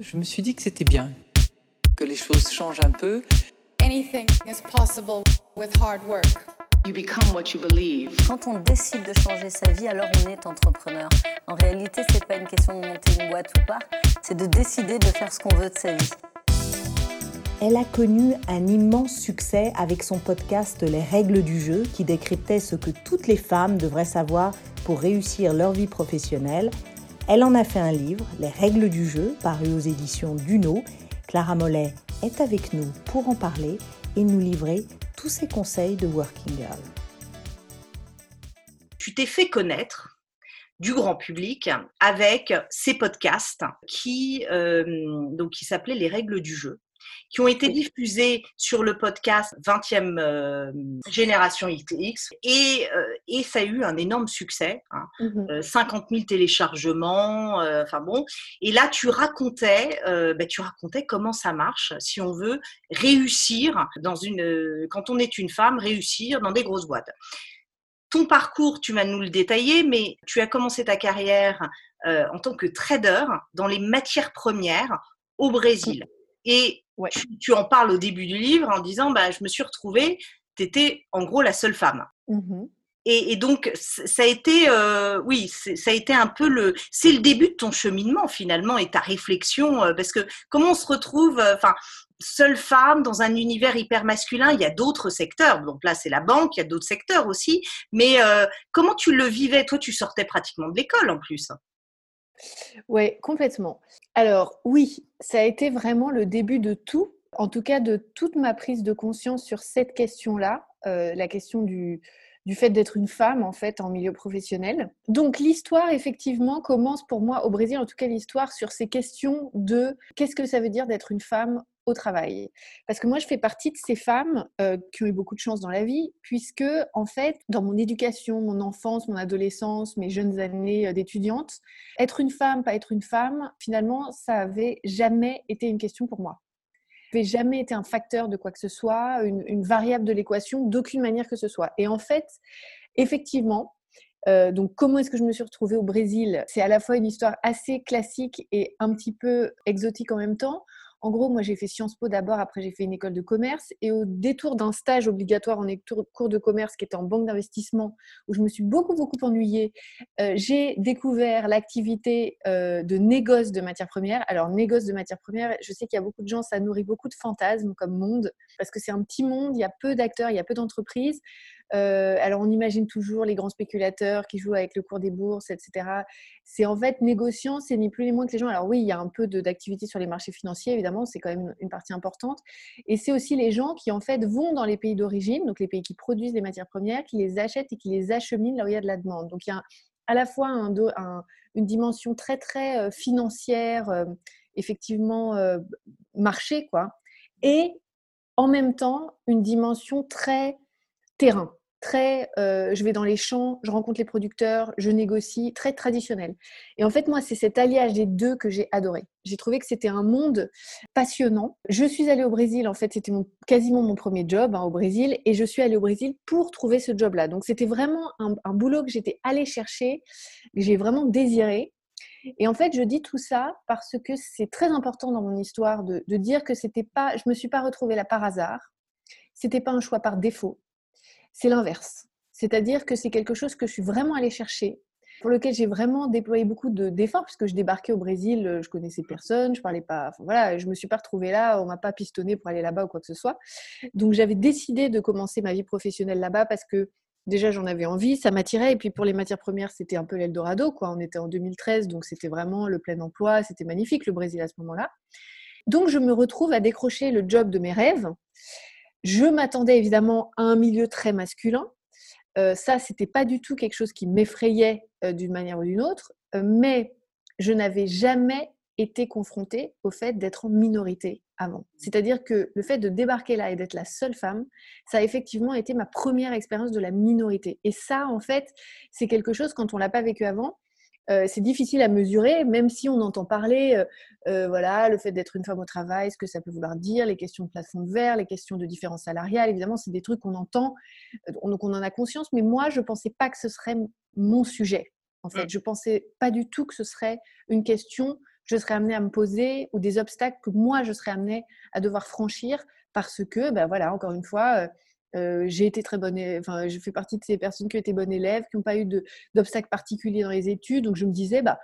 Je me suis dit que c'était bien, que les choses changent un peu. Anything is possible with hard work. You become what you believe. Quand on décide de changer sa vie, alors on est entrepreneur. En réalité, c'est pas une question de monter une boîte ou pas, c'est de décider de faire ce qu'on veut de sa vie. Elle a connu un immense succès avec son podcast Les règles du jeu qui décryptait ce que toutes les femmes devraient savoir pour réussir leur vie professionnelle. Elle en a fait un livre, Les règles du jeu, paru aux éditions Duno. Clara Mollet est avec nous pour en parler et nous livrer tous ses conseils de Working Girl. Tu t'es fait connaître du grand public avec ces podcasts qui, euh, s'appelaient Les règles du jeu qui ont été diffusés sur le podcast 20e euh, génération X et, euh, et ça a eu un énorme succès, hein. 50 000 téléchargements, enfin bon. Et là, tu racontais, bah, tu racontais comment ça marche si on veut réussir dans une, quand on est une femme, réussir dans des grosses boîtes. Ton parcours, tu vas nous le détailler, mais tu as commencé ta carrière en tant que trader dans les matières premières au Brésil. Et tu, en parles au début du livre en disant bah, Je me suis retrouvée, tu étais en gros la seule femme. Mmh et, donc, ça a été, euh, oui, ça a été un peu le, c'est le début de ton cheminement finalement et ta réflexion, euh, parce que comment on se retrouve, euh, enfin, seule femme dans un univers hyper masculin, il y a d'autres secteurs. Donc là, c'est la banque, il y a d'autres secteurs aussi. Mais comment tu le vivais? Toi, tu sortais pratiquement de l'école en plus. Oui, complètement. Alors oui, ça a été vraiment le début de tout, en tout cas de toute ma prise de conscience sur cette question-là, euh, la question du, du fait d'être une femme en fait en milieu professionnel. Donc l'histoire effectivement commence pour moi au Brésil, en tout cas l'histoire sur ces questions de qu'est-ce que ça veut dire d'être une femme au travail. Parce que moi, je fais partie de ces femmes euh, qui ont eu beaucoup de chance dans la vie, puisque, en fait, dans mon éducation, mon enfance, mon adolescence, mes jeunes années euh, d'étudiante, être une femme, pas être une femme, finalement, ça avait jamais été une question pour moi. N'avait jamais été un facteur de quoi que ce soit, une, variable de l'équation, d'aucune manière que ce soit. Et en fait, effectivement, euh, donc, comment est-ce que je me suis retrouvée au Brésil? C'est à la fois une histoire assez classique et un petit peu exotique en même temps. En gros, moi, j'ai fait Sciences Po d'abord, après j'ai fait une école de commerce. Et au détour d'un stage obligatoire en cours de commerce qui était en banque d'investissement, où je me suis beaucoup, beaucoup ennuyée, euh, j'ai découvert l'activité euh, de négoce de matières premières. Alors, négoce de matières premières, je sais qu'il y a beaucoup de gens, ça nourrit beaucoup de fantasmes comme monde, parce que c'est un petit monde, il y a peu d'acteurs, il y a peu d'entreprises. Euh, alors, on imagine toujours les grands spéculateurs qui jouent avec le cours des bourses, etc. C'est en fait négociant, c'est ni plus ni moins que les gens. Alors oui, il y a un peu d'activité sur les marchés financiers, évidemment, c'est quand même une partie importante. Et c'est aussi les gens qui en fait vont dans les pays d'origine, donc les pays qui produisent les matières premières, qui les achètent et qui les acheminent là où il y a de la demande. Donc il y a à la fois une dimension très très euh, financière, euh, effectivement marché, quoi, et en même temps une dimension très terrain très, euh, je vais dans les champs, je rencontre les producteurs, je négocie, très traditionnel. Et en fait, moi, c'est cet alliage des deux que j'ai adoré. J'ai trouvé que c'était un monde passionnant. Je suis allée au Brésil, en fait, c'était quasiment mon premier job hein, au Brésil, et je suis allée au Brésil pour trouver ce job-là. Donc, c'était vraiment un, boulot que j'étais allée chercher, que j'ai vraiment désiré. Et en fait, je dis tout ça parce que c'est très important dans mon histoire de, de dire que c'était pas, je me suis pas retrouvée là par hasard. C'était pas un choix par défaut c'est l'inverse. C'est-à-dire que c'est quelque chose que je suis vraiment allée chercher, pour lequel j'ai vraiment déployé beaucoup d'efforts, puisque je débarquais au Brésil, euh, je connaissais personne, je parlais pas, voilà, je me suis pas retrouvée là, on m'a pas pistonné pour aller là-bas ou quoi que ce soit. Donc j'avais décidé de commencer ma vie professionnelle là-bas parce que déjà j'en avais envie, ça m'attirait, et puis pour les matières premières, c'était un peu l'Eldorado, quoi. On était en 2013, donc c'était vraiment le plein emploi, c'était magnifique le Brésil à ce moment-là. Donc je me retrouve à décrocher le job de mes rêves. Je m'attendais évidemment à un milieu très masculin. Euh, ça, c'était pas du tout quelque chose qui m'effrayait euh, d'une manière ou d'une autre, euh, mais je n'avais jamais été confrontée au fait d'être en minorité avant. C'est-à-dire que le fait de débarquer là et d'être la seule femme, ça a effectivement été ma première expérience de la minorité. Et ça, en fait, c'est quelque chose, quand on l'a pas vécu avant, euh, c'est difficile à mesurer, même si on entend parler, euh, euh, voilà, le fait d'être une femme au travail, ce que ça peut vouloir dire, les questions de plafond de verre, les questions de différence salariale, évidemment, c'est des trucs qu'on entend, donc on en a conscience, mais moi, je ne pensais pas que ce serait mon sujet. En fait, mmh. je ne pensais pas du tout que ce serait une question je serais amenée à me poser ou des obstacles que moi, je serais amenée à devoir franchir parce que, ben voilà, encore une fois, euh, j'ai été très bonne, enfin, je fais partie de ces personnes qui ont été bonnes élèves, qui n'ont pas eu d'obstacles particuliers dans les études. Donc, je me disais, bah,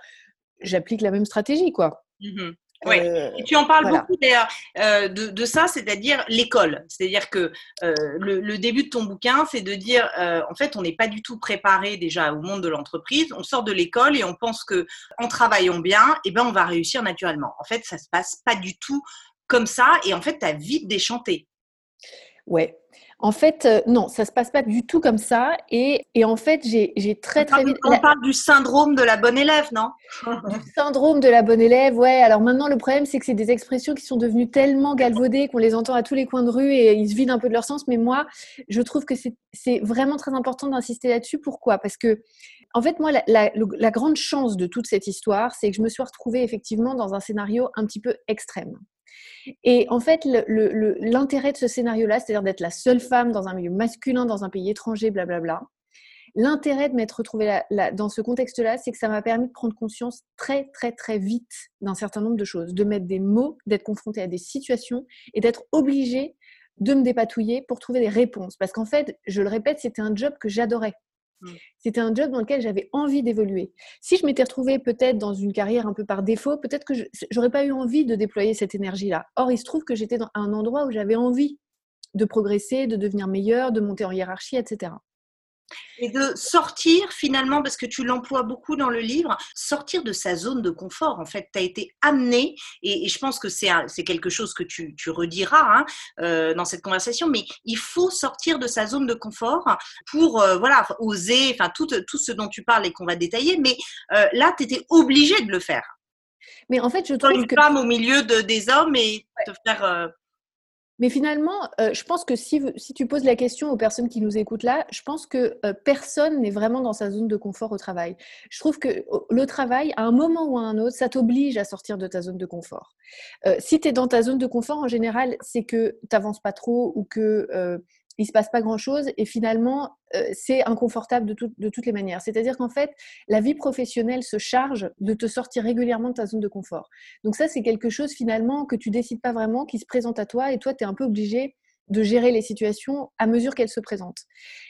j'applique la même stratégie, quoi. Mmh oui, euh, et tu en parles beaucoup d'ailleurs euh, de, ça, c'est-à-dire l'école. C'est-à-dire que euh, le, début de ton bouquin, c'est de dire, en fait, on n'est pas du tout préparé déjà au monde de l'entreprise. On sort de l'école et on pense que en travaillant bien, eh ben, on va réussir naturellement. En fait, ça se passe pas du tout comme ça. Et en fait, tu as vite déchanté. Ouais, en fait, euh, non, ça se passe pas du tout comme ça. Et, en fait, j'ai très très vite. On parle du syndrome de la bonne élève, non? Du syndrome de la bonne élève, ouais. Alors maintenant, le problème, c'est que c'est des expressions qui sont devenues tellement galvaudées qu'on les entend à tous les coins de rue et ils se vident un peu de leur sens. Mais moi, je trouve que c'est vraiment très important d'insister là-dessus. Pourquoi? Parce que en fait, moi, la, la, grande chance de toute cette histoire, c'est que je me suis retrouvée effectivement dans un scénario un petit peu extrême. Et en fait, l'intérêt de ce scénario-là, c'est-à-dire d'être la seule femme dans un milieu masculin, dans un pays étranger, blablabla, l'intérêt de m'être retrouvée dans ce contexte-là, c'est que ça m'a permis de prendre conscience très, très, très vite d'un certain nombre de choses, de mettre des mots, d'être confrontée à des situations et d'être obligée de me dépatouiller pour trouver des réponses. Parce qu'en fait, je le répète, c'était un job que j'adorais. Mmh. C'était un job dans lequel j'avais envie d'évoluer. Si je m'étais retrouvée peut-être dans une carrière un peu par défaut, peut-être que je n'aurais pas eu envie de déployer cette énergie-là. Or, il se trouve que j'étais dans un endroit où j'avais envie de progresser, de devenir meilleure, de monter en hiérarchie, etc. Et de sortir finalement, parce que tu l'emploies beaucoup dans le livre, sortir de sa zone de confort. En fait, tu as été amené, et, je pense que c'est quelque chose que tu, rediras hein, euh, dans cette conversation, mais il faut sortir de sa zone de confort pour euh, voilà, oser, enfin tout, tout ce dont tu parles et qu'on va détailler, mais euh, là, tu étais obligé de le faire. Mais en fait, je trouve une femme au milieu de, des hommes et te faire mais finalement, euh, je pense que si, tu poses la question aux personnes qui nous écoutent là, je pense que euh, personne n'est vraiment dans sa zone de confort au travail. Je trouve que le travail, à un moment ou à un autre, ça t'oblige à sortir de ta zone de confort. Euh, si tu es dans ta zone de confort, en général, c'est que tu n'avances pas trop ou que il se passe pas grand-chose et finalement, euh, c'est inconfortable de, de, toutes les manières. C'est-à-dire qu'en fait, la vie professionnelle se charge de te sortir régulièrement de ta zone de confort. Donc ça, c'est quelque chose finalement que tu décides pas vraiment, qui se présente à toi et toi, tu es un peu obligé de gérer les situations à mesure qu'elles se présentent.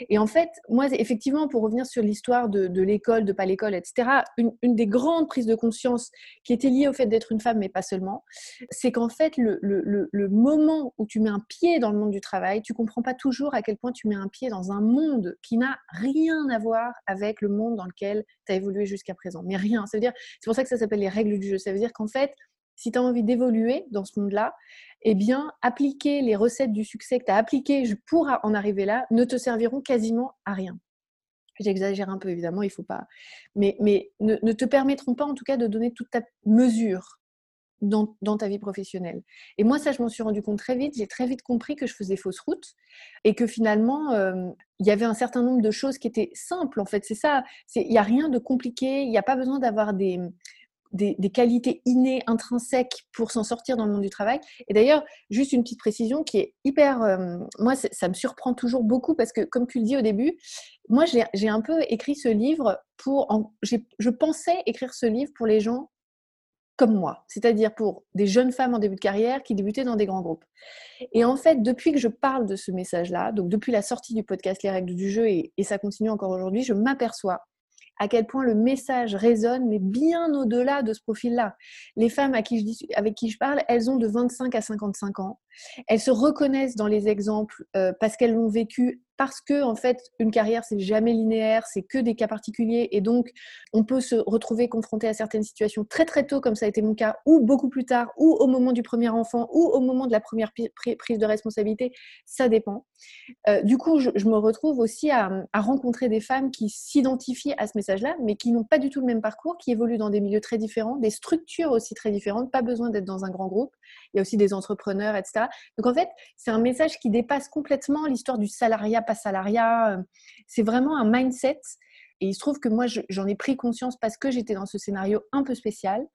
Et en fait, moi, effectivement, pour revenir sur l'histoire de, l'école, de pas l'école, etc., une, des grandes prises de conscience qui était liée au fait d'être une femme, mais pas seulement, c'est qu'en fait, le, moment où tu mets un pied dans le monde du travail, tu comprends pas toujours à quel point tu mets un pied dans un monde qui n'a rien à voir avec le monde dans lequel tu as évolué jusqu'à présent. Mais rien. Dire, c'est pour ça que ça s'appelle les règles du jeu. Ça veut dire qu'en fait, si tu as envie d'évoluer dans ce monde-là, eh bien, appliquer les recettes du succès que tu as appliquées pour en arriver là ne te serviront quasiment à rien. J'exagère un peu, évidemment, il faut pas. Mais, mais ne, te permettront pas, en tout cas, de donner toute ta mesure dans, ta vie professionnelle. Et moi, ça, je m'en suis rendu compte très vite. J'ai très vite compris que je faisais fausse route et que finalement, euh, il y avait un certain nombre de choses qui étaient simples, en fait. C'est ça. Il n'y a rien de compliqué. Il n'y a pas besoin d'avoir des, des, qualités innées, intrinsèques pour s'en sortir dans le monde du travail. Et d'ailleurs, juste une petite précision qui est hyper... Euh, moi, ça me surprend toujours beaucoup parce que, comme tu le dis au début, moi, j'ai un peu écrit ce livre pour... je pensais écrire ce livre pour les gens comme moi, c'est-à-dire pour des jeunes femmes en début de carrière qui débutaient dans des grands groupes. Et en fait, depuis que je parle de ce message-là, donc depuis la sortie du podcast Les règles du jeu, et ça continue encore aujourd'hui, je m'aperçois à quel point le message résonne, mais bien au-delà de ce profil-là. Les femmes avec qui je parle, elles ont de 25 à 55 ans. Elles se reconnaissent dans les exemples euh, parce qu'elles l'ont vécu parce que en fait une carrière c'est jamais linéaire, c'est que des cas particuliers et donc on peut se retrouver confronté à certaines situations très très tôt comme ça a été mon cas ou beaucoup plus tard ou au moment du premier enfant ou au moment de la première prise de responsabilité, ça dépend. Euh, du coup, je, me retrouve aussi à, à rencontrer des femmes qui s'identifient à ce message-là, mais qui n'ont pas du tout le même parcours, qui évoluent dans des milieux très différents, des structures aussi très différentes, pas besoin d'être dans un grand groupe. Il y a aussi des entrepreneurs, etc. Donc en fait, c'est un message qui dépasse complètement l'histoire du salariat, pas salariat. C'est vraiment un mindset. Et il se trouve que moi, j'en ai pris conscience parce que j'étais dans ce scénario un peu spécial,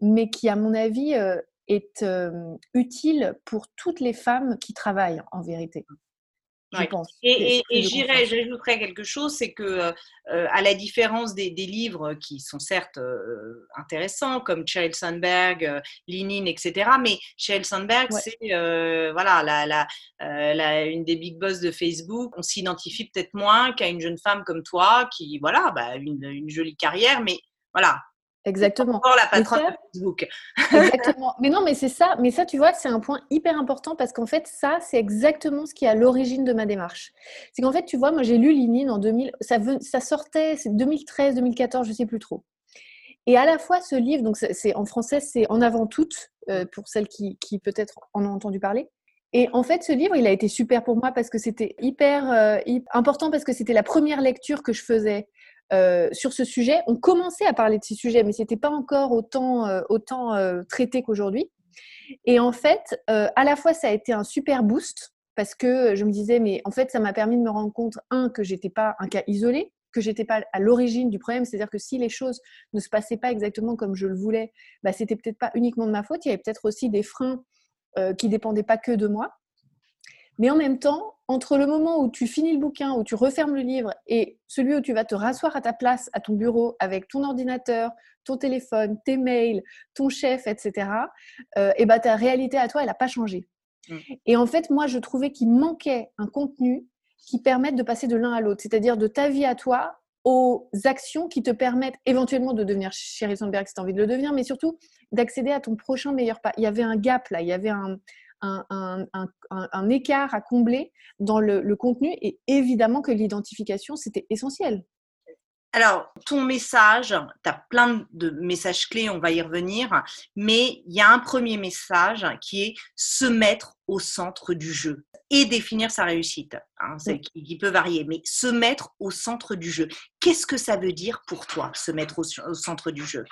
mais qui, à mon avis, euh, est euh, utile pour toutes les femmes qui travaillent en vérité. Et, j'irais, j'ajouterais quelque chose, c'est que euh, à la différence des, livres qui sont certes euh, intéressants, comme Sheryl Sandberg, euh, Lenin, etc., mais Sheryl Sandberg, c'est voilà, la, la, une des big boss de Facebook. On s'identifie peut-être moins qu'à une jeune femme comme toi, qui, voilà, bah, une, une jolie carrière, mais voilà, Exactement. Encore la patronne de Facebook. exactement. Mais non, mais c'est ça. Mais ça, tu vois, c'est un point hyper important parce qu'en fait, ça, c'est exactement ce qui est à l'origine de ma démarche. C'est qu'en fait, tu vois, moi, j'ai lu Linine en 2000. Ça, ça sortait, c'est 2013, 2014, je sais plus trop. Et à la fois, ce livre, donc c'est en français, c'est En avant toute, euh, pour celles qui, qui peut-être en ont entendu parler. Et en fait, ce livre, il a été super pour moi parce que c'était hyper, euh, hyper, important parce que c'était la première lecture que je faisais euh, sur ce sujet. On commençait à parler de ces sujets, mais ce n'était pas encore autant, euh, autant euh, traité qu'aujourd'hui. Et en fait, à la fois, ça a été un super boost parce que je me disais, mais en fait, ça m'a permis de me rendre compte, un, que j'étais pas un cas isolé, que j'étais pas à l'origine du problème, c'est-à-dire que si les choses ne se passaient pas exactement comme je le voulais, bah, c'était peut-être pas uniquement de ma faute, il y avait peut-être aussi des freins qui dépendaient pas que de moi. Mais en même temps, entre le moment où tu finis le bouquin, où tu refermes le livre, et celui où tu vas te rasseoir à ta place, à ton bureau, avec ton ordinateur, ton téléphone, tes mails, ton chef, etc., euh, et bah, ta réalité à toi, elle n'a pas changé. Mmh. Et en fait, moi, je trouvais qu'il manquait un contenu qui permette de passer de l'un à l'autre, c'est-à-dire de ta vie à toi aux actions qui te permettent éventuellement de devenir Sheryl Sandberg si tu as envie de le devenir, mais surtout d'accéder à ton prochain meilleur pas. Il y avait un gap là, il y avait un, un, écart à combler dans le, contenu et évidemment que l'identification, c'était essentiel. Alors, ton message, tu as plein de messages clés, on va y revenir, mais il y a un premier message qui est se mettre au centre du jeu et définir sa réussite, hein, qui, peut varier, mais se mettre au centre du jeu. Qu'est-ce que ça veut dire pour toi, se mettre au centre du jeu?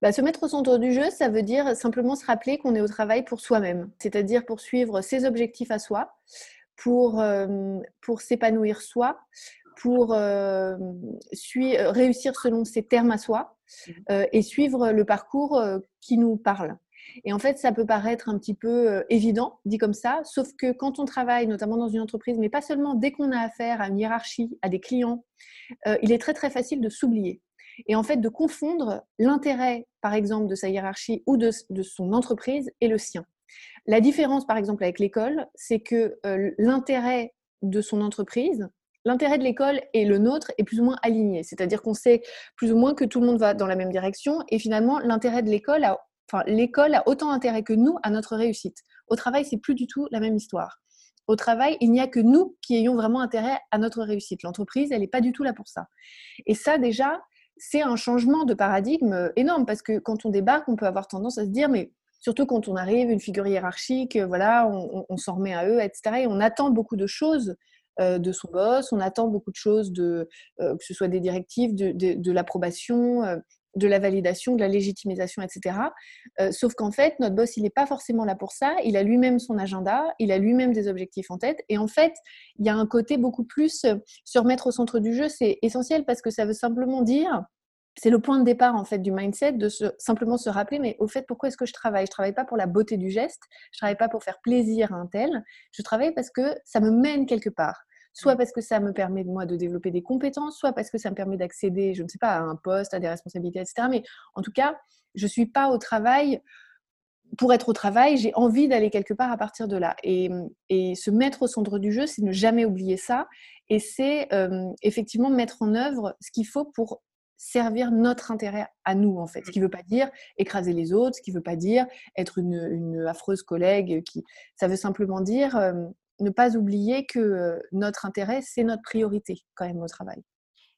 Bah, se mettre au centre du jeu, ça veut dire simplement se rappeler qu'on est au travail pour soi-même, c'est-à-dire pour suivre ses objectifs à soi, pour, euh, pour s'épanouir soi, pour euh, euh, réussir selon ses termes à soi mmh. et suivre le parcours qui nous parle. Et en fait, ça peut paraître un petit peu évident, dit comme ça, sauf que quand on travaille, notamment dans une entreprise, mais pas seulement dès qu'on a affaire à une hiérarchie, à des clients, il est très très facile de s'oublier et en fait de confondre l'intérêt, par exemple, de sa hiérarchie ou de, son entreprise et le sien. La différence, par exemple, avec l'école, c'est que euh, l'intérêt de son entreprise, l'intérêt de l'école et le nôtre est plus ou moins aligné. C'est-à-dire qu'on sait plus ou moins que tout le monde va dans la même direction et finalement, l'intérêt de l'école a, enfin, l'école a autant intérêt que nous à notre réussite. Au travail, c'est plus du tout la même histoire. Au travail, il n'y a que nous qui ayons vraiment intérêt à notre réussite. L'entreprise, elle n'est pas du tout là pour ça. Et ça, déjà, c'est un changement de paradigme euh, énorme parce que quand on débarque, on peut avoir tendance à se dire, mais surtout quand on arrive, une figure hiérarchique, euh, voilà, on, s'en remet à eux, etc. Et on attend beaucoup de choses euh, de son boss, on attend beaucoup de choses, de, que ce soit des directives, de, l'approbation, de la validation, de la légitimisation, etc. sauf qu'en fait, notre boss, il n'est pas forcément là pour ça. Il a lui-même son agenda, il a lui-même des objectifs en tête. Et en fait, il y a un côté beaucoup plus se remettre au centre du jeu, c'est essentiel parce que ça veut simplement dire c'est le point de départ en fait du mindset de simplement se rappeler mais au fait pourquoi est-ce que je travaille? Je travaille pas pour la beauté du geste, je travaille pas pour faire plaisir à un tel, je travaille parce que ça me mène quelque part. Soit parce que ça me permet moi de développer des compétences, soit parce que ça me permet d'accéder, je ne sais pas, à un poste, à des responsabilités, etc. Mais en tout cas, je suis pas au travail pour être au travail, j'ai envie d'aller quelque part à partir de là. Et, et, se mettre au centre du jeu, c'est ne jamais oublier ça. Et c'est euh, effectivement mettre en œuvre ce qu'il faut pour servir notre intérêt à nous, en fait. Ce qui ne veut pas dire écraser les autres, ce qui ne veut pas dire être une, affreuse collègue. Qui... Ça veut simplement dire ne pas oublier que notre intérêt, c'est notre priorité quand même au travail.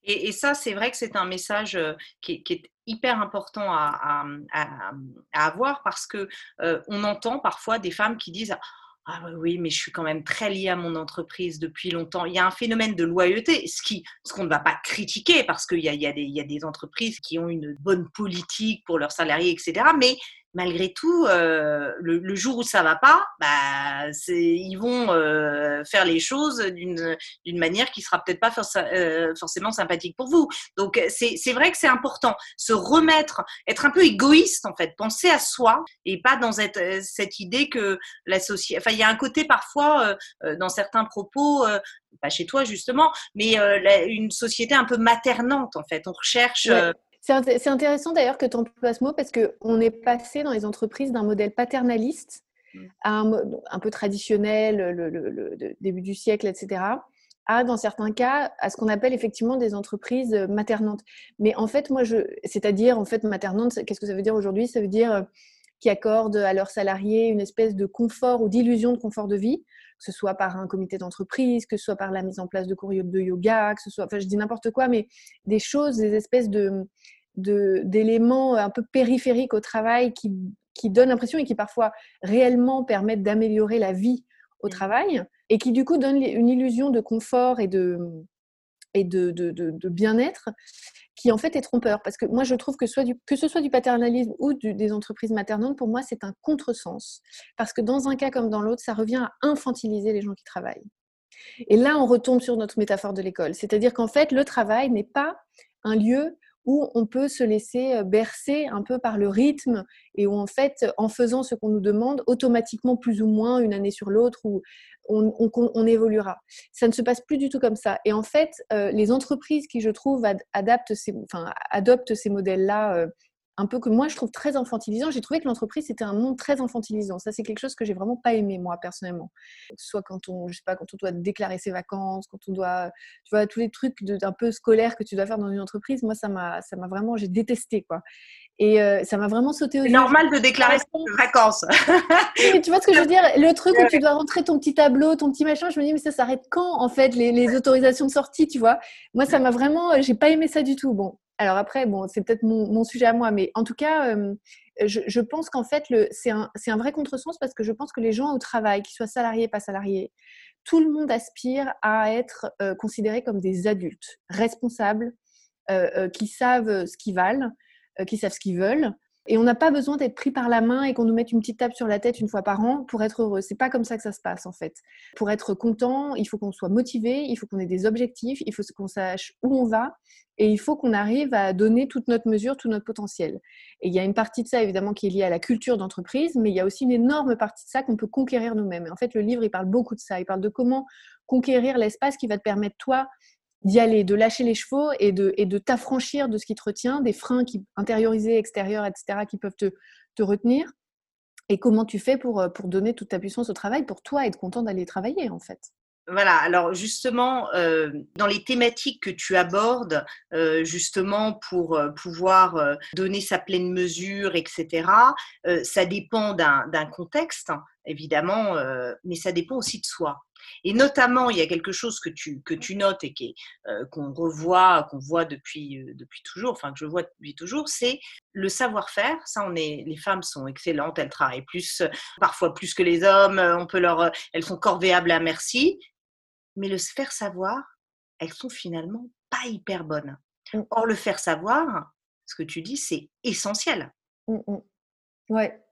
Et, ça, c'est vrai que c'est un message qui, est hyper important à, avoir parce que on entend parfois des femmes qui disent ah oui, mais je suis quand même très liée à mon entreprise depuis longtemps. Il y a un phénomène de loyauté, ce qu'on ne va pas critiquer parce qu'il y a, a y a, des entreprises qui ont une bonne politique pour leurs salariés, etc. Mais malgré tout, euh, le, jour où ça va pas, bah, ils vont euh, faire les choses d'une manière qui sera peut-être pas euh, forcément sympathique pour vous. Donc c'est vrai que c'est important, se remettre, être un peu égoïste en fait, penser à soi et pas dans cette, cette idée que la société. Enfin, il y a un côté parfois dans certains propos, pas chez toi justement, mais une société un peu maternante en fait. On recherche. C'est intéressant d'ailleurs que tu emploies ce mot parce qu'on est passé dans les entreprises d'un modèle paternaliste mm. à un, un peu traditionnel, le, début du siècle, etc., à, dans certains cas, à ce qu'on appelle effectivement des entreprises maternantes. Mais en fait, moi, je, c'est-à-dire, en fait, maternante, qu'est-ce que ça veut dire aujourd'hui? Ça veut dire euh, qui accordent à leurs salariés une espèce de confort ou d'illusion de confort de vie, ce soit par un comité d'entreprise, que ce soit par la mise en place de cours de yoga, que ce soit, enfin je dis n'importe quoi, mais des choses, des espèces de d'éléments un peu périphériques au travail qui, qui donnent l'impression et qui parfois réellement permettent d'améliorer la vie au travail et qui du coup donnent une illusion de confort et de, et de, de, de bien-être qui en fait est trompeur. Parce que moi, je trouve que, ce soit du paternalisme ou des entreprises maternantes, pour moi, c'est un contresens. Parce que dans un cas comme dans l'autre, ça revient à infantiliser les gens qui travaillent. Et là, on retombe sur notre métaphore de l'école. C'est-à-dire qu'en fait, le travail n'est pas un lieu où on peut se laisser bercer un peu par le rythme et où en fait, en faisant ce qu'on nous demande, automatiquement plus ou moins une année sur l'autre, où on, évoluera. Ça ne se passe plus du tout comme ça. Et en fait, les entreprises qui, je trouve, adaptent enfin, adoptent ces modèles-là un peu que moi je trouve très infantilisant. J'ai trouvé que l'entreprise c'était un monde très infantilisant. Ça c'est quelque chose que j'ai vraiment pas aimé moi personnellement. Soit quand on, je sais pas, quand on doit déclarer ses vacances, quand on doit, tu vois, tous les trucs un peu scolaires que tu dois faire dans une entreprise. Moi ça m'a, ça m'a vraiment, j'ai détesté quoi. Et euh, ça m'a vraiment sauté yeux. C'est normal de déclarer ses vacances. tu vois ce que je veux dire? Le truc où tu dois rentrer ton petit tableau, ton petit machin, je me dis mais ça s'arrête quand en fait les, les autorisations de sortie, tu vois? Moi ça m'a vraiment, j'ai pas aimé ça du tout. Bon, alors après, c'est peut-être mon, sujet à moi, mais en tout cas, euh, je, pense qu'en fait, c'est un, un, vrai contresens parce que je pense que les gens au travail, qu'ils soient salariés, pas salariés, tout le monde aspire à être euh, considérés comme des adultes responsables, euh, qui savent ce qu'ils valent, qui savent ce qu'ils veulent, et on n'a pas besoin d'être pris par la main et qu'on nous mette une petite tape sur la tête une fois par an pour être heureux. C'est pas comme ça que ça se passe en fait. Pour être content, il faut qu'on soit motivé, il faut qu'on ait des objectifs, il faut qu'on sache où on va et il faut qu'on arrive à donner toute notre mesure, tout notre potentiel. Et il y a une partie de ça évidemment qui est liée à la culture d'entreprise, mais il y a aussi une énorme partie de ça qu'on peut conquérir nous-mêmes. En fait, le livre, il parle beaucoup de ça. Il parle de comment conquérir l'espace qui va te permettre toi d'y aller, de lâcher les chevaux et de, et de t'affranchir de ce qui te retient, des freins qui, intériorisés, extérieurs, etc., qui peuvent te, te retenir. Et comment tu fais pour, pour donner toute ta puissance au travail, pour toi être content d'aller travailler, en fait? Voilà, alors justement, euh, dans les thématiques que tu abordes, euh, justement pour euh, pouvoir donner sa pleine mesure, etc., ça dépend d'un contexte, évidemment, mais ça dépend aussi de soi. Et notamment, il y a quelque chose que tu, que tu notes et qu'on revoit, qu'on voit depuis, depuis toujours, enfin que je vois depuis toujours, c'est le savoir-faire. Ça, on est, les femmes sont excellentes, elles travaillent plus, parfois plus que les hommes, on peut leur, elles sont corvéables à merci. Mais le faire savoir, elles sont finalement pas hyper bonnes. Mmh. Or, le faire savoir, ce que tu dis, c'est essentiel. Oui. Mmh, mmh. Ouais.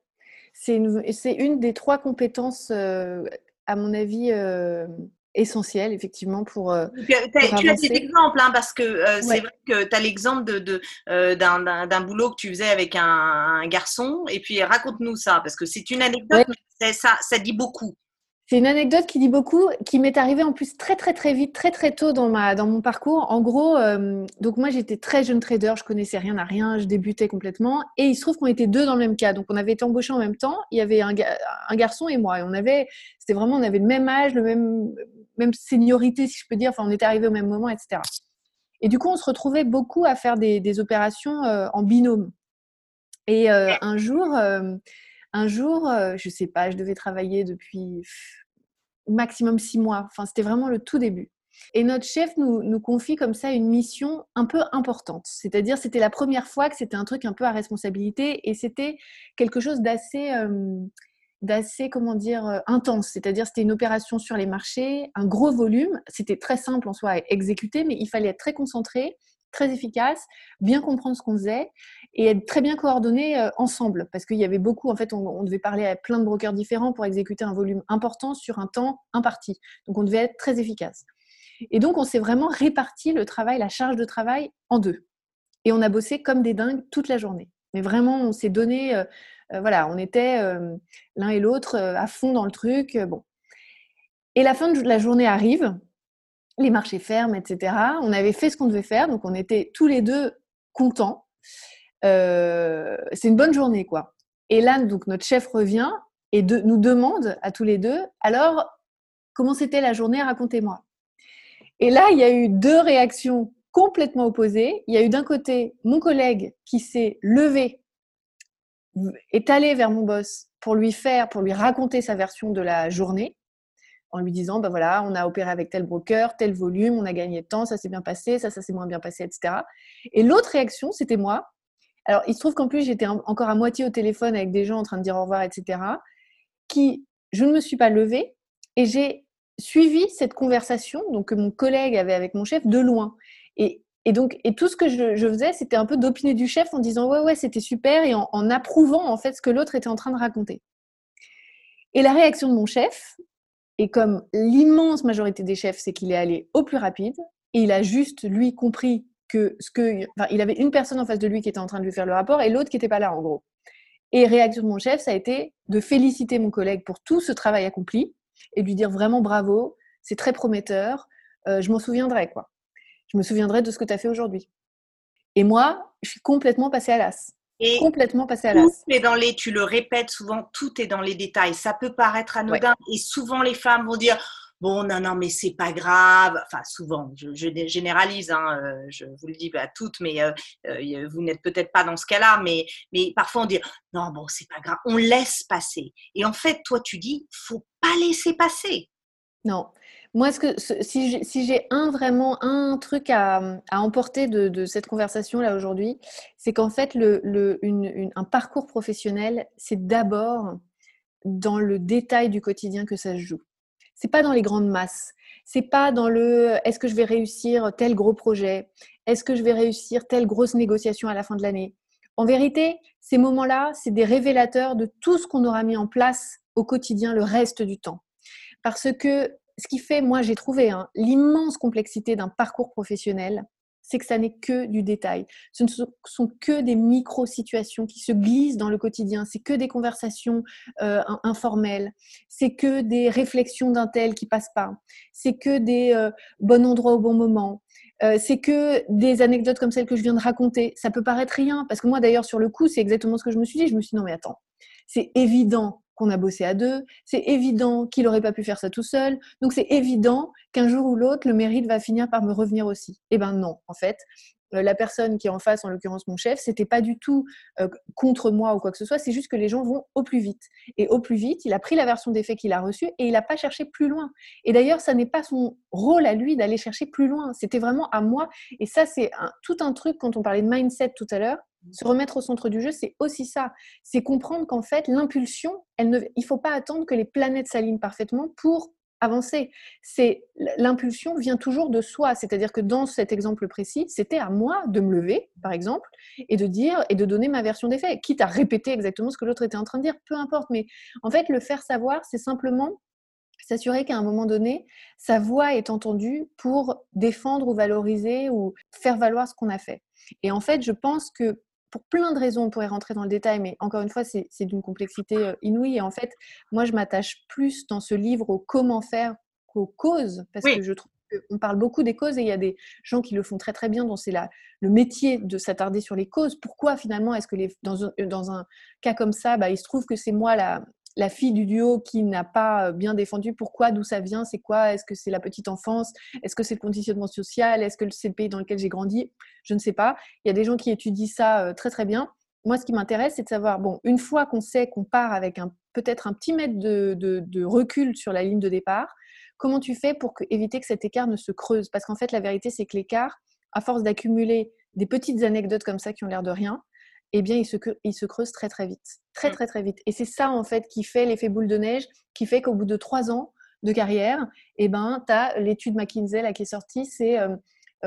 C'est une, une, des trois compétences euh, à mon avis, euh, essentiel, effectivement, pour. Euh, tu as des exemples, hein, parce que euh, c'est vrai que tu as l'exemple d'un de, d'un boulot que tu faisais avec un, garçon, et puis raconte-nous ça, parce que c'est une anecdote, mais ça, ça dit beaucoup. C'est une anecdote qui dit beaucoup, qui m'est arrivée en plus très très très vite, très très tôt dans ma dans mon parcours. En gros, euh, donc moi j'étais très jeune trader, je connaissais rien à rien, je débutais complètement, et il se trouve qu'on était deux dans le même cas. Donc on avait été embauchés en même temps. Il y avait un, un garçon et moi, et on avait, c'était vraiment, on avait le même âge, le même même seniorité si je peux dire. Enfin, on était arrivés au même moment, etc. Et du coup, on se retrouvait beaucoup à faire des, des opérations euh, en binôme. Et euh, un jour un jour, je sais pas, je devais travailler depuis maximum six mois. Enfin, c'était vraiment le tout début. Et notre chef nous, confie comme ça une mission un peu importante. C'est-à-dire, c'était la première fois que c'était un truc un peu à responsabilité et c'était quelque chose d'assez, d'assez, comment dire, intense. C'est-à-dire, c'était une opération sur les marchés, un gros volume. C'était très simple en soi à exécuter, mais il fallait être très concentré très efficace, bien comprendre ce qu'on faisait et être très bien coordonnés euh, ensemble. Parce qu'il y avait beaucoup, en fait, on, devait parler à plein de brokers différents pour exécuter un volume important sur un temps imparti. Donc on devait être très efficace. Et donc on s'est vraiment réparti le travail, la charge de travail en deux. Et on a bossé comme des dingues toute la journée. Mais vraiment, on s'est donné, euh, euh, voilà, on était l'un et l'autre à fond dans le truc. bon. Et la fin de la journée arrive, les marchés ferment, etc. On avait fait ce qu'on devait faire, donc on était tous les deux contents. Euh, c'est une bonne journée, quoi. Et là, donc notre chef revient et nous demande à tous les deux, alors, comment c'était la journée? Racontez-moi. Et là, il y a eu deux réactions complètement opposées. Il y a eu d'un côté mon collègue qui s'est levé, est allé vers mon boss pour lui faire, pour lui raconter sa version de la journée en lui disant, ben voilà, on a opéré avec tel broker, tel volume, on a gagné de temps, ça s'est bien passé, ça, ça s'est moins bien passé, etc. Et l'autre réaction, c'était moi. Alors, il se trouve qu'en plus, j'étais encore à moitié au téléphone avec des gens en train de dire au revoir, etc. Qui, je ne me suis pas levée et j'ai suivi cette conversation donc, que mon collègue avait avec mon chef de loin. Et, et donc, et tout ce que je, faisais, c'était un peu d'opiner du chef en disant ouais, ouais, c'était super et en, en approuvant en fait ce que l'autre était en train de raconter. Et la réaction de mon chef, et comme l'immense majorité des chefs, c'est qu'il est allé au plus rapide et il a juste, lui, compris que ce que. Enfin, il avait une personne en face de lui qui était en train de lui faire le rapport et l'autre qui n'était pas là, en gros. Et réaction de mon chef, ça a été de féliciter mon collègue pour tout ce travail accompli et de lui dire vraiment bravo, c'est très prometteur, euh, je m'en souviendrai, quoi. Je me souviendrai de ce que tu as fait aujourd'hui. Et moi, je suis complètement passée à l'as. Et complètement passé à l'as. Tout dans les, tu le répètes souvent, tout est dans les détails. Ça peut paraître anodin et souvent les femmes vont dire bon non non mais c'est pas grave. Enfin souvent, je, généralise, hein, euh, je vous le dis à toutes, mais euh, euh, vous n'êtes peut-être pas dans ce cas-là, mais mais parfois on dit non bon c'est pas grave, on laisse passer. Et en fait toi tu dis faut pas laisser passer. Non, moi, ce que, si j'ai un vraiment un truc à, emporter de, cette conversation-là aujourd'hui, c'est qu'en fait, un parcours professionnel, c'est d'abord dans le détail du quotidien que ça se joue. C'est pas dans les grandes masses. C'est pas dans le est-ce que je vais réussir tel gros projet, est-ce que je vais réussir telle grosse négociation à la fin de l'année? En vérité, ces moments-là, c'est des révélateurs de tout ce qu'on aura mis en place au quotidien le reste du temps. Parce que ce qui fait, moi j'ai trouvé hein, l'immense complexité d'un parcours professionnel, c'est que ça n'est que du détail. Ce ne sont que des micro-situations qui se glissent dans le quotidien. C'est que des conversations euh, informelles. C'est que des réflexions d'un tel qui passent pas. C'est que des euh, bons endroits au bon moment. Euh, c'est que des anecdotes comme celles que je viens de raconter. Ça peut paraître rien, parce que moi d'ailleurs sur le coup, c'est exactement ce que je me suis dit. Je me suis dit non mais attends, c'est évident qu'on a bossé à deux, c'est évident qu'il n'aurait pas pu faire ça tout seul, donc c'est évident qu'un jour ou l'autre, le mérite va finir par me revenir aussi. Eh ben non, en fait, la personne qui est en face, en l'occurrence mon chef, c'était pas du tout euh, contre moi ou quoi que ce soit, c'est juste que les gens vont au plus vite. Et au plus vite, il a pris la version des faits qu'il a reçue et il n'a pas cherché plus loin. Et d'ailleurs, ça n'est pas son rôle à lui d'aller chercher plus loin, c'était vraiment à moi. Et ça, c'est tout un truc quand on parlait de mindset tout à l'heure, se remettre au centre du jeu, c'est aussi ça. C'est comprendre qu'en fait, l'impulsion, il ne faut pas attendre que les planètes s'alignent parfaitement pour avancer. C'est l'impulsion vient toujours de soi, c'est-à-dire que dans cet exemple précis, c'était à moi de me lever, par exemple, et de dire et de donner ma version des faits, quitte à répéter exactement ce que l'autre était en train de dire, peu importe. Mais en fait, le faire savoir, c'est simplement s'assurer qu'à un moment donné, sa voix est entendue pour défendre ou valoriser ou faire valoir ce qu'on a fait. Et en fait, je pense que pour plein de raisons, on pourrait rentrer dans le détail, mais encore une fois, c'est d'une complexité euh, inouïe. Et en fait, moi, je m'attache plus dans ce livre au comment faire qu'aux causes, parce que je trouve qu'on parle beaucoup des causes et il y a des gens qui le font très très bien, dont c'est le métier de s'attarder sur les causes. Pourquoi finalement est-ce que les, dans, un, dans, un, cas comme ça, bah, il se trouve que c'est moi la, la fille du duo qui n'a pas euh, bien défendu, pourquoi, d'où ça vient, c'est quoi, est-ce que c'est la petite enfance, est-ce que c'est le conditionnement social, est-ce que c'est le pays dans lequel j'ai grandi, je ne sais pas. Il y a des gens qui étudient ça euh, très très bien. Moi, ce qui m'intéresse, c'est de savoir, bon, une fois qu'on sait qu'on part avec peut-être un petit mètre de, recul sur la ligne de départ, comment tu fais pour éviter que cet écart ne se creuse? Parce qu'en fait, la vérité, c'est que l'écart, à force d'accumuler des petites anecdotes comme ça qui ont l'air de rien, eh bien, il se, il se creuse très très vite. Très mmh. très très vite. Et c'est ça, en fait, qui fait l'effet boule de neige, qui fait qu'au bout de trois ans de carrière, eh ben, tu as l'étude McKinsey là, qui est sortie, c'est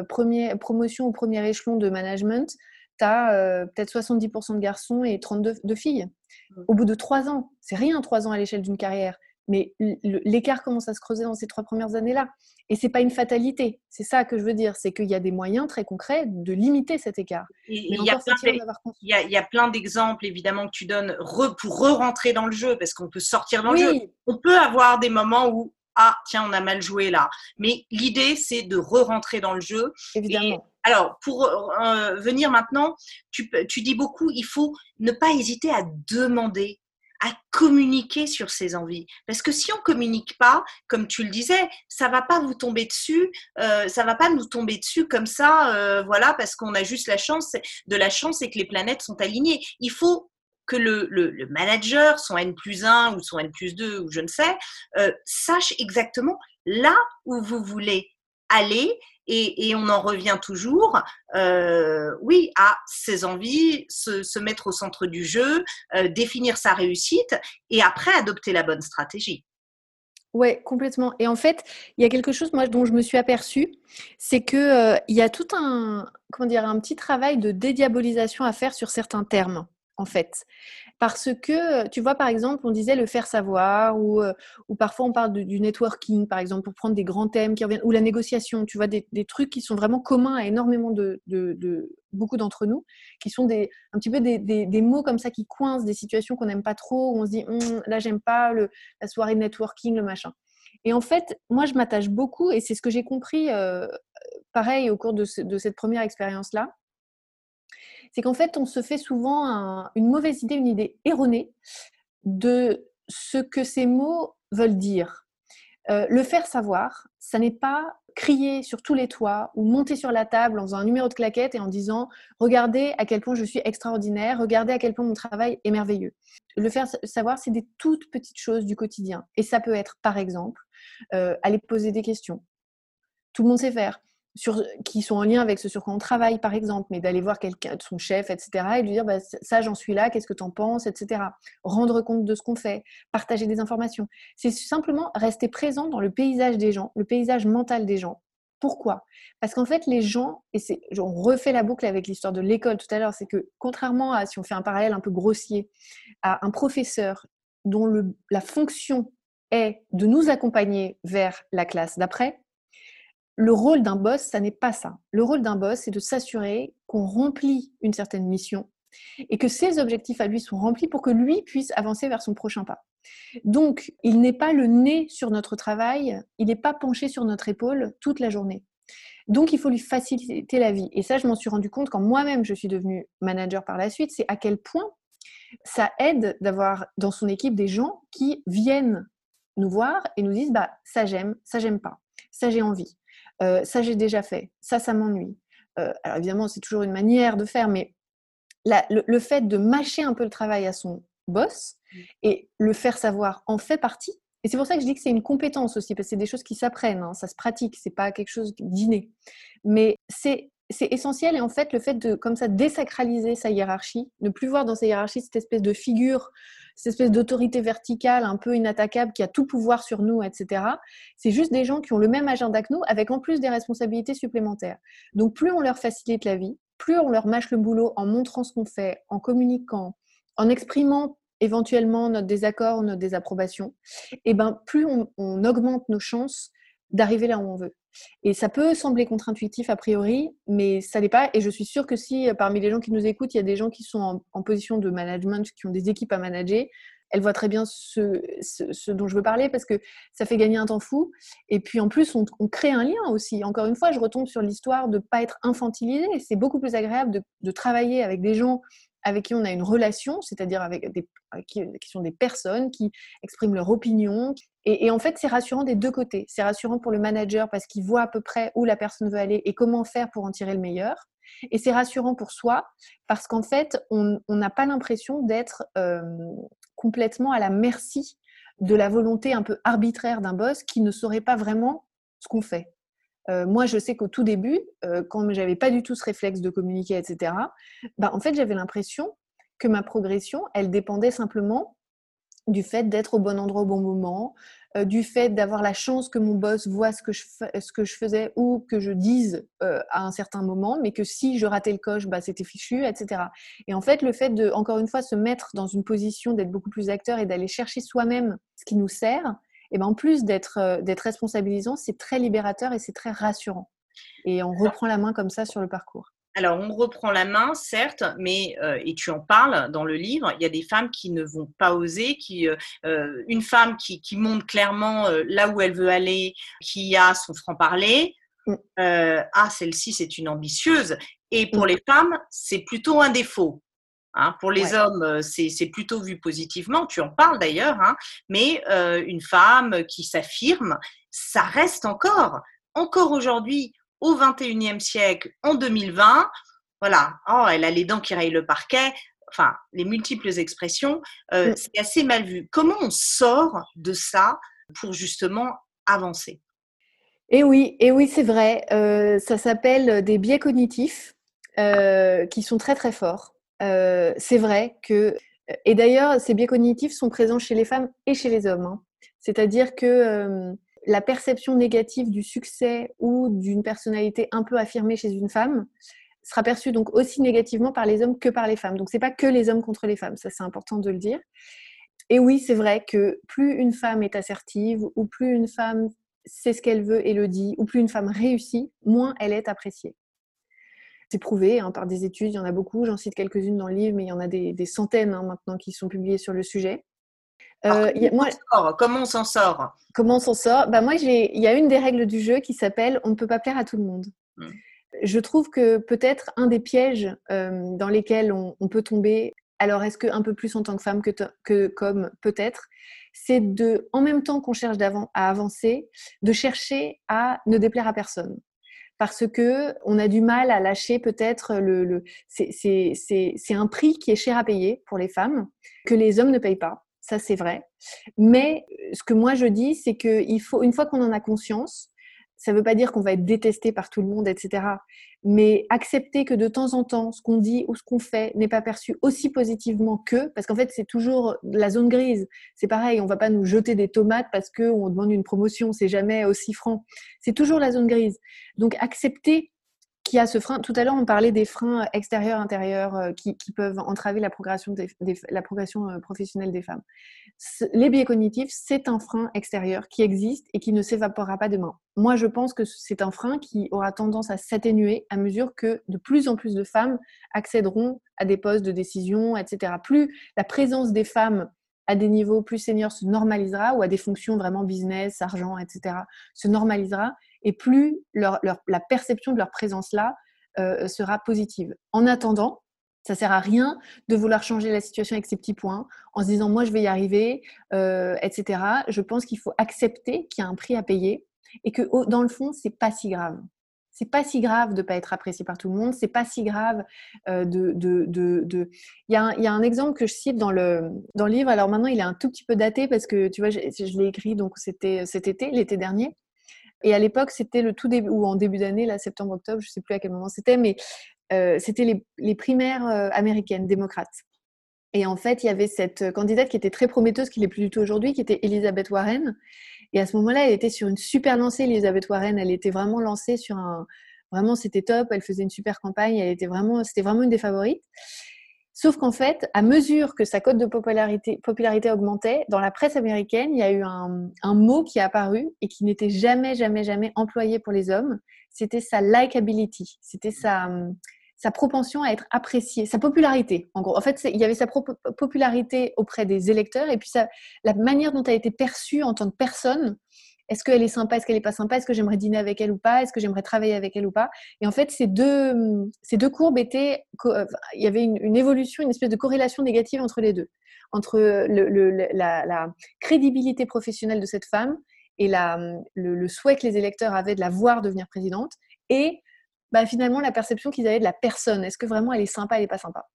premier, promotion au premier échelon de management, tu as peut-être 70% de garçons et 32 de filles. Mmh. Au bout de trois ans, c'est rien trois ans à l'échelle d'une carrière, mais l'écart commence à se creuser dans ces trois premières années-là. Et c'est pas une fatalité. C'est ça que je veux dire, c'est qu'il y a des moyens très concrets de limiter cet écart. Il y, a plein d'exemples évidemment que tu donnes pour re-rentrer dans le jeu, parce qu'on peut sortir dans le jeu. On peut avoir des moments où ah tiens on a mal joué là, mais l'idée c'est de re-rentrer dans le jeu. Évidemment. alors, pour euh, venir maintenant, tu, tu, dis beaucoup, il faut ne pas hésiter à demander à communiquer sur ses envies. Parce que si on communique pas, comme tu le disais, ça va pas vous tomber dessus, euh, ça va pas nous tomber dessus comme ça, euh, voilà, parce qu'on a juste la chance, de la chance et que les planètes sont alignées. Il faut que le, le, manager, son N plus 1 ou son N plus 2 ou je ne sais, euh, sache exactement là où vous voulez aller et, on en revient toujours, euh, oui, à ses envies, se, mettre au centre du jeu, euh, définir sa réussite et après adopter la bonne stratégie. Oui, complètement. Et en fait, il y a quelque chose moi, dont je me suis aperçue, c'est qu'il euh, il y a tout un, comment dire, un petit travail de dédiabolisation à faire sur certains termes, en fait. Parce que, tu vois, par exemple, on disait le faire savoir, ou, euh, ou parfois on parle du networking, par exemple, pour prendre des grands thèmes qui reviennent, ou la négociation, tu vois, des, des trucs qui sont vraiment communs à énormément de, de, beaucoup d'entre nous, qui sont des, un petit peu des, des, mots comme ça qui coincent, des situations qu'on n'aime pas trop, où on se dit, hum, là, j'aime pas le, la soirée de networking, le machin. Et en fait, moi, je m'attache beaucoup, et c'est ce que j'ai compris, euh, pareil, au cours de, de cette première expérience-là, c'est qu'en fait, on se fait souvent une mauvaise idée, une idée erronée de ce que ces mots veulent dire. Euh, le faire savoir, ça n'est pas crier sur tous les toits ou monter sur la table en faisant un numéro de claquette et en disant regardez à quel point je suis extraordinaire, regardez à quel point mon travail est merveilleux. Le faire savoir, c'est des toutes petites choses du quotidien. Et ça peut être, par exemple, euh, aller poser des questions. Tout le monde sait faire sur, qui sont en lien avec ce sur quoi on travaille, par exemple, mais d'aller voir quelqu'un, son chef, etc., et lui dire bah, ça, j'en suis là, qu'est-ce que tu en penses, etc. Rendre compte de ce qu'on fait, partager des informations. C'est simplement rester présent dans le paysage des gens, le paysage mental des gens. Pourquoi? Parce qu'en fait, les gens, et c'est, on refait la boucle avec l'histoire de l'école tout à l'heure, c'est que contrairement à, si on fait un parallèle un peu grossier, à un professeur dont le, la fonction est de nous accompagner vers la classe d'après, le rôle d'un boss, ça n'est pas ça. Le rôle d'un boss, c'est de s'assurer qu'on remplit une certaine mission et que ses objectifs à lui sont remplis pour que lui puisse avancer vers son prochain pas. Donc, il n'est pas le nez sur notre travail, il n'est pas penché sur notre épaule toute la journée. Donc, il faut lui faciliter la vie. Et ça, je m'en suis rendu compte quand moi-même je suis devenue manager par la suite, c'est à quel point ça aide d'avoir dans son équipe des gens qui viennent nous voir et nous disent bah ça j'aime, ça j'aime pas, ça j'ai envie. Euh, ça j'ai déjà fait, ça ça m'ennuie. Euh, alors évidemment c'est toujours une manière de faire, mais le, fait de mâcher un peu le travail à son boss mmh. et le faire savoir en fait partie. Et c'est pour ça que je dis que c'est une compétence aussi, parce que c'est des choses qui s'apprennent, hein, ça se pratique, c'est pas quelque chose d'inné. Mais c'est c'est essentiel et en fait le fait de comme ça désacraliser sa hiérarchie, ne plus voir dans sa hiérarchie cette espèce de figure, cette espèce d'autorité verticale un peu inattaquable qui a tout pouvoir sur nous, etc. C'est juste des gens qui ont le même agenda que nous avec en plus des responsabilités supplémentaires. Donc plus on leur facilite la vie, plus on leur mâche le boulot en montrant ce qu'on fait, en communiquant, en exprimant éventuellement notre désaccord, notre désapprobation, et ben plus on augmente nos chances d'arriver là où on veut. Et ça peut sembler contre-intuitif a priori, mais ça l'est pas. Et je suis sûre que si euh, parmi les gens qui nous écoutent, il y a des gens qui sont en, position de management, qui ont des équipes à manager, elles voient très bien ce, dont je veux parler parce que ça fait gagner un temps fou. Et puis en plus, on, crée un lien aussi. Encore une fois, je retombe sur l'histoire de ne pas être infantilisé. C'est beaucoup plus agréable de travailler avec des gens avec qui on a une relation, c'est-à-dire avec des, qui, sont des personnes qui expriment leur opinion. Et, en fait, c'est rassurant des deux côtés. C'est rassurant pour le manager parce qu'il voit à peu près où la personne veut aller et comment faire pour en tirer le meilleur. Et c'est rassurant pour soi parce qu'en fait, on n'a pas l'impression d'être euh, complètement à la merci de la volonté un peu arbitraire d'un boss qui ne saurait pas vraiment ce qu'on fait. Euh, moi, je sais qu'au tout début, euh, quand j'avais pas du tout ce réflexe de communiquer, etc., bah, en fait, j'avais l'impression que ma progression, elle dépendait simplement du fait d'être au bon endroit au bon moment, euh, du fait d'avoir la chance que mon boss voit ce que je, ce que je faisais ou que je dise euh, à un certain moment, mais que si je ratais le coche, bah, c'était fichu, etc. Et en fait, le fait de, encore une fois, se mettre dans une position d'être beaucoup plus acteur et d'aller chercher soi-même ce qui nous sert, et ben en plus d'être euh, d'être responsabilisant, c'est très libérateur et c'est très rassurant. Et on reprend la main comme ça sur le parcours. Alors, on reprend la main, certes, mais euh, et tu en parles dans le livre. Il y a des femmes qui ne vont pas oser, qui euh, une femme qui, qui montre clairement là où elle veut aller, qui a son franc parler. Mm. ah, celle-ci, c'est une ambitieuse. Et pour Mm. les femmes, c'est plutôt un défaut. Hein, pour les Ouais. hommes, c'est c'est plutôt vu positivement. Tu en parles d'ailleurs. Hein, mais une femme qui s'affirme, ça reste encore, encore aujourd'hui au 21e siècle, en 2020, voilà, oh, elle a les dents qui rayent le parquet, enfin, les multiples expressions, euh, Mm. c'est assez mal vu. Comment on sort de ça pour justement avancer? Et oui, et oui, c'est vrai. Euh, ça s'appelle des biais cognitifs euh, qui sont très très forts. Euh, c'est vrai que, et d'ailleurs, ces biais cognitifs sont présents chez les femmes et chez les hommes. hein. C'est-à-dire que euh, la perception négative du succès ou d'une personnalité un peu affirmée chez une femme sera perçue donc aussi négativement par les hommes que par les femmes. Donc c'est pas que les hommes contre les femmes, ça c'est important de le dire. Et oui, c'est vrai que plus une femme est assertive ou plus une femme sait ce qu'elle veut et le dit, ou plus une femme réussit, moins elle est appréciée. C'est prouvé hein, par des études, il y en a beaucoup, j'en cite quelques-unes dans le livre, mais il y en a des, des centaines hein, maintenant qui sont publiées sur le sujet. Euh, a- moi, comment, on sort? Comment on s'en sort? Comment on s'en sort? Bah Moi, il y a une des règles du jeu qui s'appelle on ne peut pas plaire à tout le monde. Mm. Je trouve que peut-être un des pièges euh, dans lesquels on, on peut tomber, alors est-ce qu'un peu plus en tant que femme que, comme peut-être, c'est de, en même temps qu'on cherche à avancer, de chercher à ne déplaire à personne. Parce que on a du mal à lâcher peut-être le, le c'est- un prix qui est cher à payer pour les femmes que les hommes ne payent pas. Ça, c'est vrai. Mais euh, ce que moi je dis, c'est que il faut, une fois qu'on en a conscience, ça ne veut pas dire qu'on va être détesté par tout le monde, etc. Mais accepter que de temps en temps, ce qu'on dit ou ce qu'on fait n'est pas perçu aussi positivement que, parce qu'en fait, c'est toujours la zone grise. C'est pareil, on ne va pas nous jeter des tomates parce qu'on demande une promotion, c'est jamais aussi franc. C'est toujours la zone grise. Donc, accepter qu'il y a ce frein. Tout à l'heure, on parlait des freins extérieurs, intérieurs euh, qui, qui peuvent entraver la progression, la progression euh, professionnelle des femmes. Les biais cognitifs, c'est un frein extérieur qui existe et qui ne s'évaporera pas demain. Moi, je pense que c'est un frein qui aura tendance à s'atténuer à mesure que de plus en plus de femmes accéderont à des postes de décision, etc. Plus la présence des femmes à des niveaux plus seniors se normalisera ou à des fonctions vraiment business, argent, etc. se normalisera et plus la perception de leur présence là euh, sera positive. En attendant, ça sert à rien de vouloir changer la situation avec ces petits points en se disant moi je vais y arriver, euh, etc. Je pense qu'il faut accepter qu'il y a un prix à payer et que dans le fond c'est pas si grave. C'est pas si grave de pas être apprécié par tout le monde. C'est pas si grave euh, de, de, de, de- Il, y a un, il y a un exemple que je cite dans le, dans le livre. Alors maintenant, il est un tout petit peu daté parce que tu vois, je, je l'ai écrit donc c'était cet été, l'été dernier. Et à l'époque, c'était le tout début, ou en début d'année, là, septembre-octobre, je sais plus à quel moment c'était, mais euh, c'était les, primaires euh, américaines, démocrates. Et en fait, il y avait cette candidate qui était très prometteuse, qui n'est plus du tout aujourd'hui, qui était Elizabeth Warren. Et à ce moment-là, elle était sur une super lancée, Elizabeth Warren. Elle était vraiment lancée sur un. Vraiment, c'était top. Elle faisait une super campagne. Elle était vraiment, c'était vraiment une des favorites. Sauf qu'en fait, à mesure que sa cote de popularité, popularité augmentait, dans la presse américaine, il y a eu un, un mot qui est apparu et qui n'était jamais, jamais, jamais employé pour les hommes. C'était sa likability. C'était sa, sa propension à être appréciée, sa popularité. En gros, en fait, il y avait sa popularité auprès des électeurs et puis la manière dont elle a été perçue en tant que personne. Est-ce qu'elle est sympa Est-ce qu'elle n'est pas sympa Est-ce que j'aimerais dîner avec elle ou pas Est-ce que j'aimerais travailler avec elle ou pas Et en fait, ces deux, ces deux courbes étaient. euh, Il y avait une, évolution, une espèce de corrélation négative entre les deux. Entre la, crédibilité professionnelle de cette femme et le, souhait que les électeurs avaient de la voir devenir présidente et bah, finalement la perception qu'ils avaient de la personne. Est-ce que vraiment elle est sympa, elle n'est pas sympa?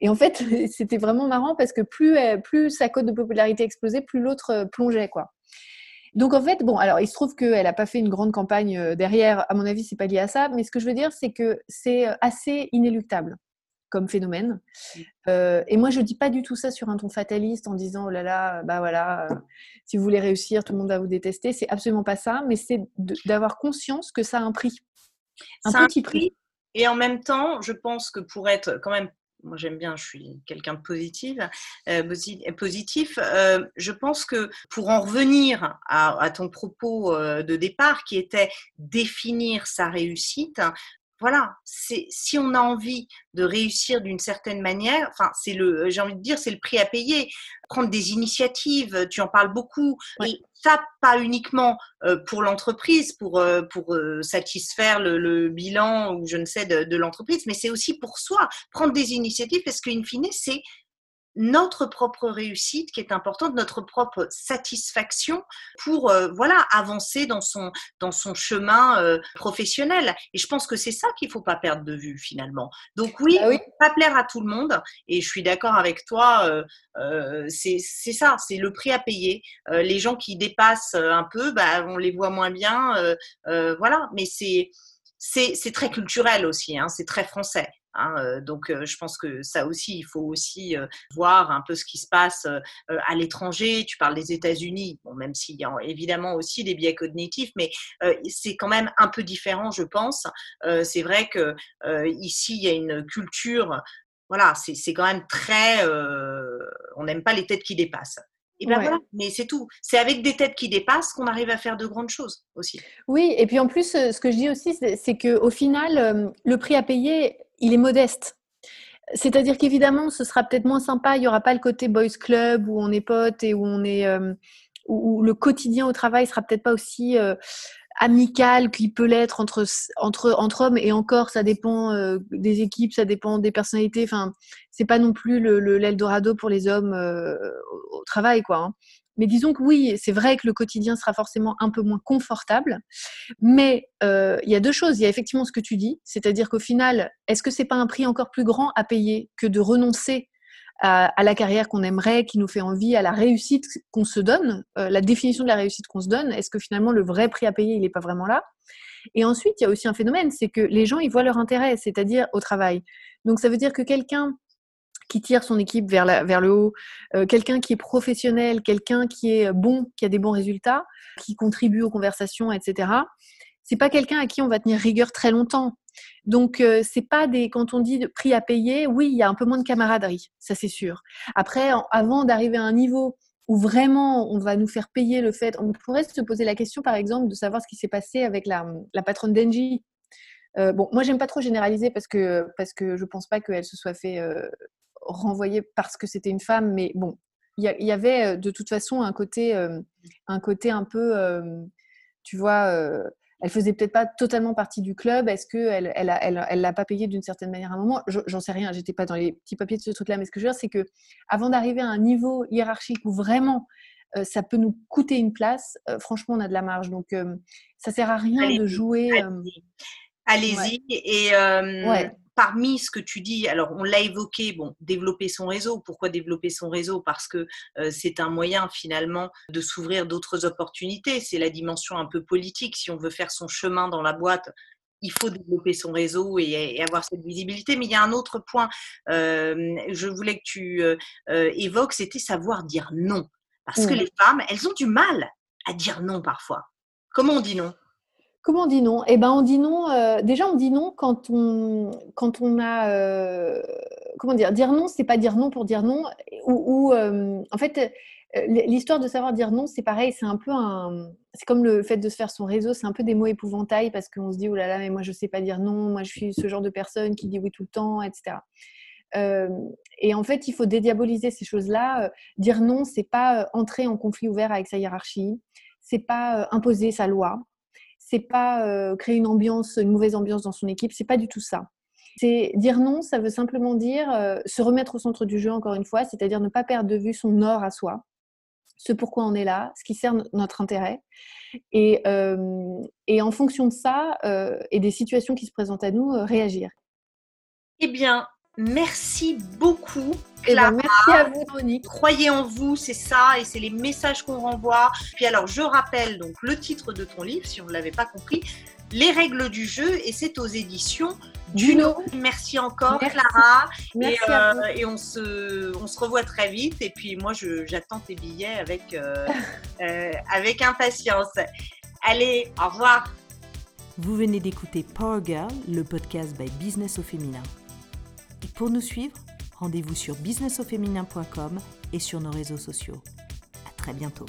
Et en fait, c'était vraiment marrant parce que plus, elle- plus sa cote de popularité explosait, plus l'autre euh, plongeait. quoi. Donc en fait, bon, alors il se trouve qu'elle n'a pas fait une grande campagne euh, derrière. À mon avis, c'est pas lié à ça. Mais ce que je veux dire, c'est que c'est euh, assez inéluctable. comme phénomène. et moi, je dis pas du tout ça sur un ton fataliste en disant oh là là, bah voilà, si vous voulez réussir, tout le monde va vous détester. C'est absolument pas ça, mais c'est d'avoir conscience que ça a un prix, un petit prix. Et en même temps, je pense que pour être quand même moi j'aime bien, je suis quelqu'un de positif, euh, positif. Euh, je pense que pour en revenir à, ton propos euh, de départ, qui était définir sa réussite, voilà, c'est si on a envie de réussir d'une certaine manière, enfin c'est le, j'ai envie de dire, c'est le prix à payer. Prendre des initiatives, tu en parles beaucoup, et ça pas uniquement euh, pour l'entreprise, pour euh, pour euh, satisfaire le, bilan ou je ne sais de, de l'entreprise, mais c'est aussi pour soi. Prendre des initiatives parce qu'in fine c'est notre propre réussite qui est importante, notre propre satisfaction pour euh, voilà avancer dans son dans son chemin euh, professionnel. Et je pense que c'est ça qu'il faut pas perdre de vue finalement. Donc oui, bah pas plaire à tout le monde. Et je suis d'accord avec toi. Euh, c'est ça, c'est le prix à payer. les gens qui dépassent un peu, bah, on les voit moins bien. voilà, mais c'est c'est très culturel aussi, hein, c'est très français. Hein, euh, donc, euh, je pense que ça aussi, il faut aussi euh, voir un peu ce qui se passe à l'étranger. Tu parles des États-Unis, bon, même s'il y a évidemment aussi des biais cognitifs, mais c'est quand même un peu différent, je pense. c'est vrai que ici, il y a une culture. Voilà, c'est quand même très. on n'aime pas les têtes qui dépassent. Et ben voilà, mais c'est tout. C'est avec des têtes qui dépassent qu'on arrive à faire de grandes choses aussi. Oui, et puis en plus, ce que je dis aussi, c'est qu'au final, le prix à payer, il est modeste. C'est-à-dire qu'évidemment, ce sera peut-être moins sympa. Il n'y aura pas le côté boys club où on est potes et où on est euh, où le quotidien au travail sera peut-être pas aussi euh, amical qu'il peut l'être entre entre entre hommes. Et encore, ça dépend euh, des équipes, ça dépend des personnalités. Enfin, c'est pas non plus le l'Eldorado pour les hommes au, travail, quoi. Hein. Mais disons que oui, c'est vrai que le quotidien sera forcément un peu moins confortable. Mais euh, il y a deux choses. Il y a effectivement ce que tu dis, c'est-à-dire qu'au final, est-ce que c'est pas un prix encore plus grand à payer que de renoncer à, la carrière qu'on aimerait, qui nous fait envie, à la réussite qu'on se donne, euh, la définition de la réussite qu'on se donne? Est-ce que finalement le vrai prix à payer, il n'est pas vraiment là? Et ensuite, il y a aussi un phénomène, c'est que les gens, ils voient leur intérêt, c'est-à-dire au travail. Donc ça veut dire que quelqu'un qui tire son équipe vers, la, vers le haut, euh, quelqu'un qui est professionnel, quelqu'un qui est bon, qui a des bons résultats, qui contribue aux conversations, etc. C'est pas quelqu'un à qui on va tenir rigueur très longtemps. Donc euh, c'est pas des quand on dit prix à payer, oui, il y a un peu moins de camaraderie, ça c'est sûr. Après, avant d'arriver à un niveau où vraiment on va nous faire payer le fait, on pourrait se poser la question par exemple de savoir ce qui s'est passé avec la, la patronne d'Engie. Euh, bon, moi j'aime pas trop généraliser parce que parce que je pense pas qu'elle se soit fait renvoyée parce que c'était une femme, mais bon, il y, avait euh, de toute façon un côté, euh, un côté un peu, euh, tu vois, elle faisait peut-être pas totalement partie du club. Est-ce qu'elle elle, elle, elle, l'a pas payé d'une certaine manière à un moment? J'en sais rien, j'étais pas dans les petits papiers de ce truc-là, mais ce que je veux dire, c'est que avant d'arriver à un niveau hiérarchique où vraiment ça peut nous coûter une place, franchement, on a de la marge. Donc, ça sert à rien de jouer. Allez-y. Et parmi ce que tu dis, alors on l'a évoqué, bon, développer son réseau. Pourquoi développer son réseau? Parce que euh, c'est un moyen finalement de s'ouvrir d'autres opportunités. C'est la dimension un peu politique. Si on veut faire son chemin dans la boîte, il faut développer son réseau et, avoir cette visibilité. Mais il y a un autre point, euh, je voulais que tu euh, évoques, c'était savoir dire non. Parce que mmh. les femmes, elles ont du mal à dire non parfois. Comment on dit non? Comment on dit non? Eh ben, on dit non. Euh, déjà, on dit non quand on quand on a euh, comment dire dire non, c'est pas dire non pour dire non. Ou, euh, en fait, l'histoire de savoir dire non, c'est pareil. C'est un peu un. C'est comme le fait de se faire son réseau. C'est un peu des mots épouvantails parce qu'on se dit oh là là, mais moi je sais pas dire non. Moi je suis ce genre de personne qui dit oui tout le temps, etc. et en fait, il faut dédiaboliser ces choses-là. Dire non, c'est pas entrer en conflit ouvert avec sa hiérarchie. C'est pas imposer sa loi c'est pas euh, créer une ambiance, une mauvaise ambiance dans son équipe, c'est pas du tout ça. C'est dire non, ça veut simplement dire euh, se remettre au centre du jeu encore une fois, c'est-à-dire ne pas perdre de vue son or à soi, ce pourquoi on est là, ce qui sert notre intérêt. Euh, et en fonction de ça et des situations qui se présentent à nous, réagir. Eh bien, Merci beaucoup. Eh ben, merci à vous, Monique. Croyez en vous, c'est ça, et c'est les messages qu'on renvoie. Puis alors, je rappelle donc le titre de ton livre, si on ne l'avait pas compris, Les règles du jeu et c'est aux éditions Duno. Merci encore Merci. Clara. Merci et, à euh, vous. et on, se, on se revoit très vite. Et puis moi, j'attends tes billets avec, euh, euh, avec impatience. Allez, au revoir. Vous venez d'écouter Power Girl, le podcast by Business au féminin. Et pour nous suivre, rendez-vous sur businessauféminin.com et sur nos réseaux sociaux. À très bientôt.